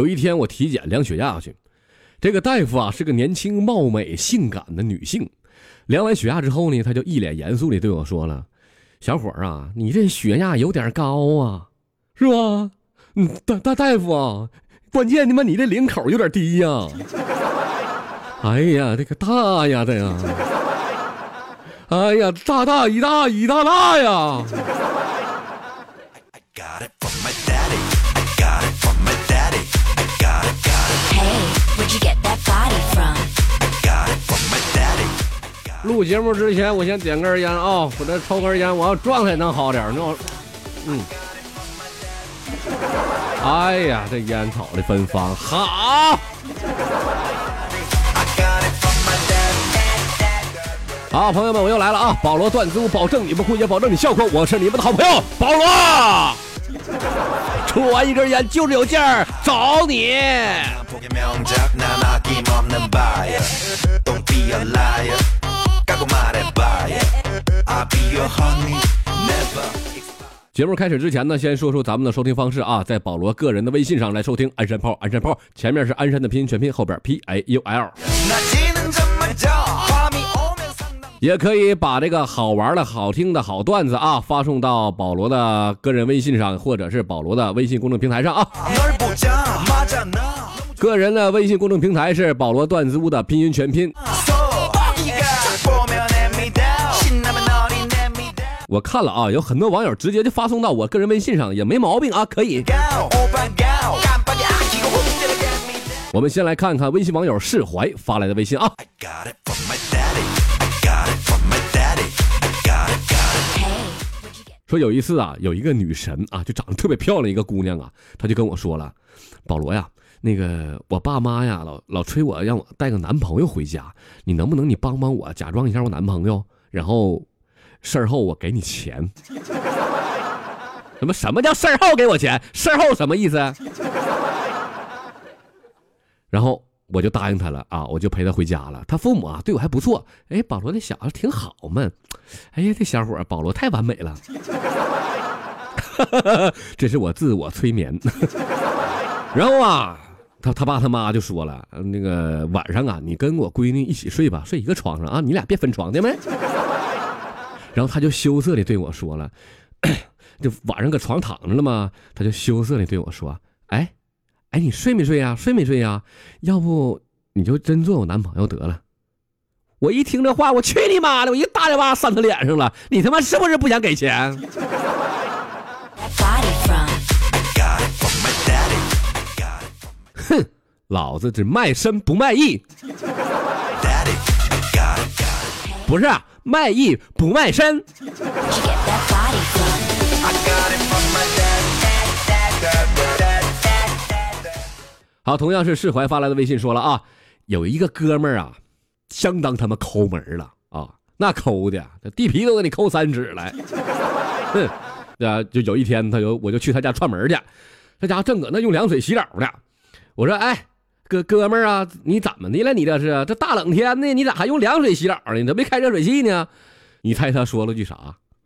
有一天我体检量血压去，这个大夫啊是个年轻貌美性感的女性。量完血压之后呢，她就一脸严肃的对我说了：“小伙儿啊，你这血压有点高啊，是吧？嗯，大大大夫啊，关键你妈你这领口有点低呀。哎呀，这个大呀，这呀，哎呀，大大一大一大大呀。”录节目之前，我先点根烟啊！我再抽根烟，我要状态能好点那我，嗯，哎呀，这烟草的芬芳好。好，朋友们，我又来了啊！保罗段子屋，保证你们会也保证你笑口。我是你们的好朋友保罗。抽完一根烟就是有劲儿，找你。节目开始之前呢，先说说咱们的收听方式啊，在保罗个人的微信上来收听鞍山炮，鞍山炮前面是鞍山的拼音全拼，后边 P A U L。也可以把这个好玩的好听的好段子啊发送到保罗的个人微信上，或者是保罗的微信公众平台上啊。个人的微信公众平台是保罗段子屋的拼音全拼。我看了啊，有很多网友直接就发送到我个人微信上，也没毛病啊，可以。我们先来看看微信网友释怀发来的微信啊。说有一次啊，有一个女神啊，就长得特别漂亮一个姑娘啊，她就跟我说了：“保罗呀，那个我爸妈呀，老老催我让我带个男朋友回家，你能不能你帮帮我，假装一下我男朋友，然后事后我给你钱。”什么什么叫事后给我钱？事后什么意思？然后。我就答应他了啊，我就陪他回家了。他父母啊对我还不错，哎，保罗那小子挺好嘛。哎呀，这小伙保罗太完美了，这是我自我催眠。然后啊，他他爸他妈就说了，那个晚上啊，你跟我闺女一起睡吧，睡一个床上啊，你俩别分床的没。然后他就羞涩的对我说了，就晚上搁床躺着了嘛，他就羞涩的对我说，哎。哎，你睡没睡呀？睡没睡呀？要不你就真做我男朋友得了。我一听这话，我去你妈的！我一大嘴巴扇他脸上了。你他妈是不是不想给钱？哼，老子只卖身不卖艺。不是卖艺不卖身。好，同样是释怀发来的微信说了啊，有一个哥们儿啊，相当他妈抠门了啊，那抠的地皮都给你抠三指来，哼，啊，就有一天他就我就去他家串门去，他家正搁那用凉水洗澡呢，我说哎哥哥们儿啊，你怎么的了？你这是这大冷天的，你咋还用凉水洗澡呢？你咋没开热水器呢？你猜他说了句啥？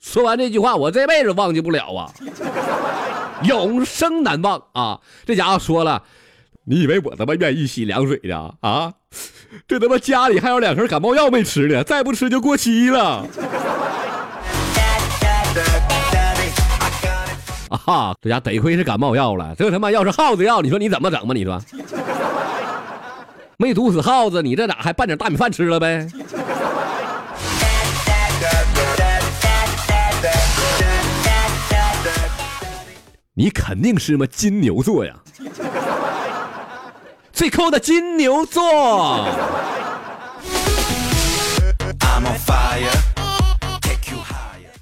说完这句话，我这辈子忘记不了啊，永生难忘啊！这家伙说了。你以为我他妈愿意洗凉水的啊？这他妈家里还有两盒感冒药没吃呢，再不吃就过期了。啊哈，这家得亏是感冒药了，这他妈要是耗子药，你说你怎么整吧？你说没毒死耗子，你这咋还拌点大米饭吃了呗？你肯定是么金牛座呀？最抠的金牛座。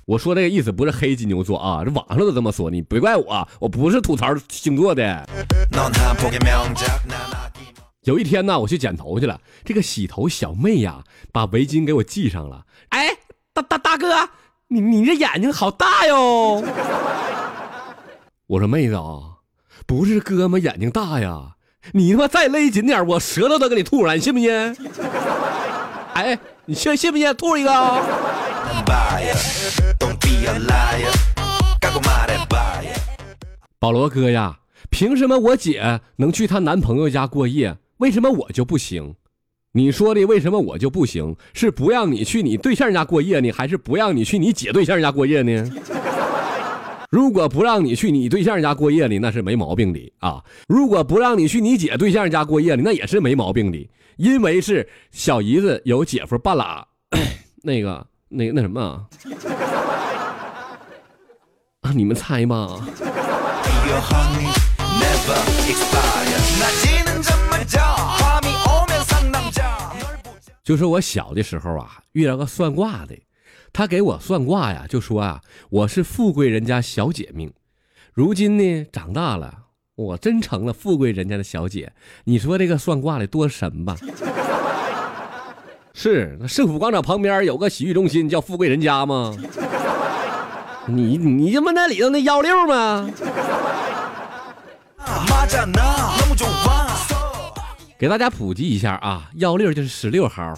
我说这个意思不是黑金牛座啊，这网上都这么说，你别怪我，我不是吐槽星座的。有一天呢，我去剪头去了，这个洗头小妹呀，把围巾给我系上了。哎，大大大哥，你你这眼睛好大哟！我说妹子啊，不是哥们眼睛大呀。你他妈再勒紧点，我舌头都给你吐出来，你信不信？哎，你信信不信？吐一个！保罗哥呀，凭什么我姐能去她男朋友家过夜，为什么我就不行？你说的为什么我就不行？是不让你去你对象家过夜呢，还是不让你去你姐对象家过夜呢？如果不让你去你对象家过夜呢，那是没毛病的啊；如果不让你去你姐对象家过夜呢，那也是没毛病的，因为是小姨子有姐夫半拉，那个那那什么啊。你们猜吗？就说我小的时候啊，遇到个算卦的，他给我算卦呀，就说啊，我是富贵人家小姐命。如今呢，长大了，我真成了富贵人家的小姐。你说这个算卦的多神吧？是，那政府广场旁边有个洗浴中心，叫富贵人家吗？你你他妈那里头那幺六吗？给大家普及一下啊，幺六就是十六号。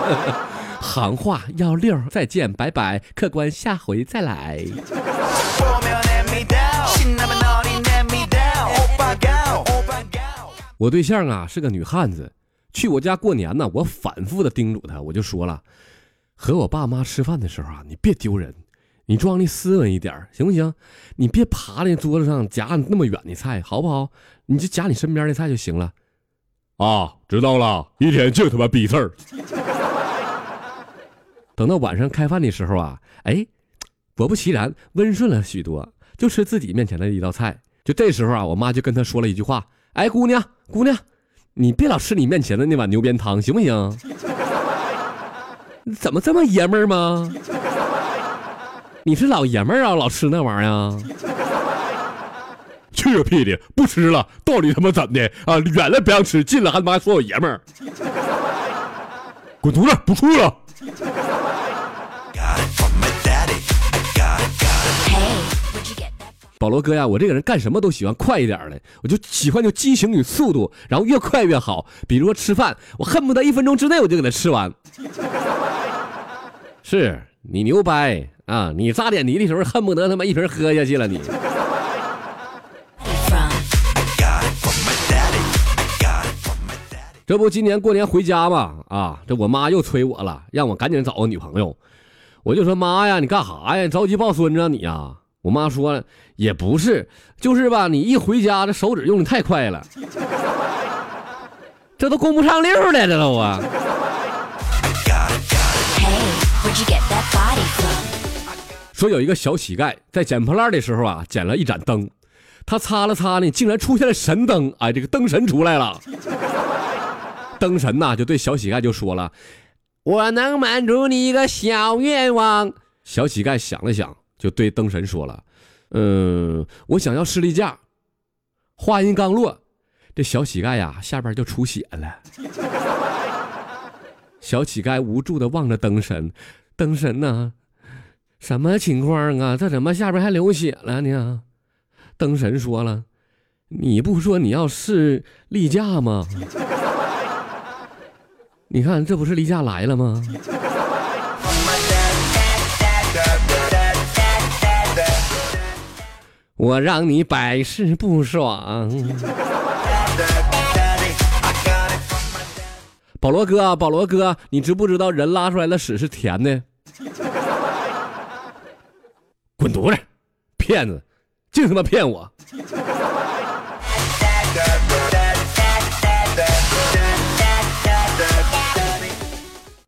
行话幺六，再见，拜拜，客官下回再来。我对象啊是个女汉子，去我家过年呢，我反复的叮嘱她，我就说了，和我爸妈吃饭的时候啊，你别丢人。你装的斯文一点行不行？你别爬那桌子上夹那么远的菜，好不好？你就夹你身边的菜就行了。啊，知道了，一天就他妈逼事儿。等到晚上开饭的时候啊，哎，果不其然，温顺了许多，就吃自己面前的一道菜。就这时候啊，我妈就跟他说了一句话：“哎，姑娘，姑娘，你别老吃你面前的那碗牛鞭汤，行不行？怎么这么爷们儿吗？” 你是老爷们儿啊，老吃那玩意儿？去个屁的，不吃了！到底他妈怎的啊？远了不让吃，近了还他妈说我爷们儿，滚犊子，不吃了！保罗哥呀，我这个人干什么都喜欢快一点的，我就喜欢就激情与速度，然后越快越好。比如说吃饭，我恨不得一分钟之内我就给他吃完。是你牛掰！啊！你扎点泥的时候，恨不得他妈一瓶喝下去了。你，这不今年过年回家嘛？啊，这我妈又催我了，让我赶紧找个女朋友。我就说妈呀，你干啥呀？着急抱孙子你呀？我妈说也不是，就是吧，你一回家这手指用的太快了，这都供不上六了，都啊。说有一个小乞丐在捡破烂的时候啊，捡了一盏灯，他擦了擦呢，竟然出现了神灯！哎，这个灯神出来了。灯神呐，就对小乞丐就说了：“我能满足你一个小愿望。”小乞丐想了想，就对灯神说了：“嗯，我想要士力架。”话音刚落，这小乞丐呀，下边就出血了。小乞丐无助的望着灯神，灯神呐。什么情况啊？这怎么下边还流血了呢？灯神说了：“你不说你要试例假吗？你看这不是例假来了吗？”我让你百试不爽。保罗哥，保罗哥，你知不知道人拉出来的屎是甜的？滚犊子！骗子，净他妈骗我！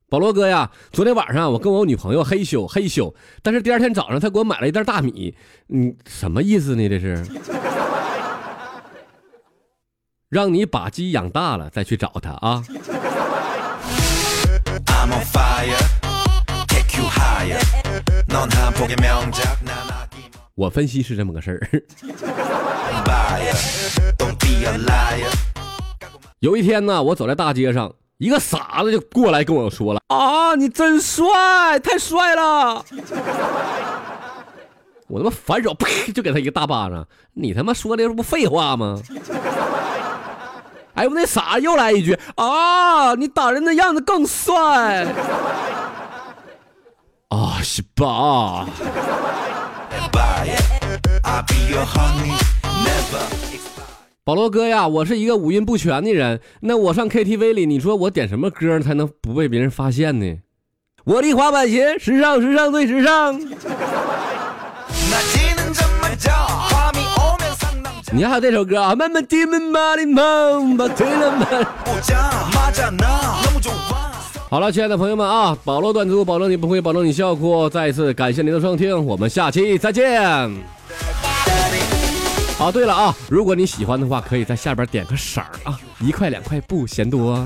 保罗哥呀，昨天晚上我跟我女朋友嘿咻嘿咻，但是第二天早上她给我买了一袋大米，你什么意思呢？这是 让你把鸡养大了再去找他啊！我分析是这么个事儿。有一天呢，我走在大街上，一个傻子就过来跟我说了：“啊，你真帅，太帅了！”我他妈反手呸，就给他一个大巴掌。你他妈说的这不废话吗？哎，我那傻子又来一句：“啊，你打人的样子更帅。”啊，是吧？保罗哥呀，我是一个五音不全的人，那我上 KTV 里，你说我点什么歌才能不被别人发现呢？我的滑板鞋，时尚，时尚，最时尚。你还有这首歌啊？慢慢地慢慢的慢，把腿慢慢。好了，亲爱的朋友们啊，保罗段子，保证你不会，保证你笑哭。再一次感谢您的收听，我们下期再见。好，对了啊，如果你喜欢的话，可以在下边点个色儿啊，一块两块不嫌多。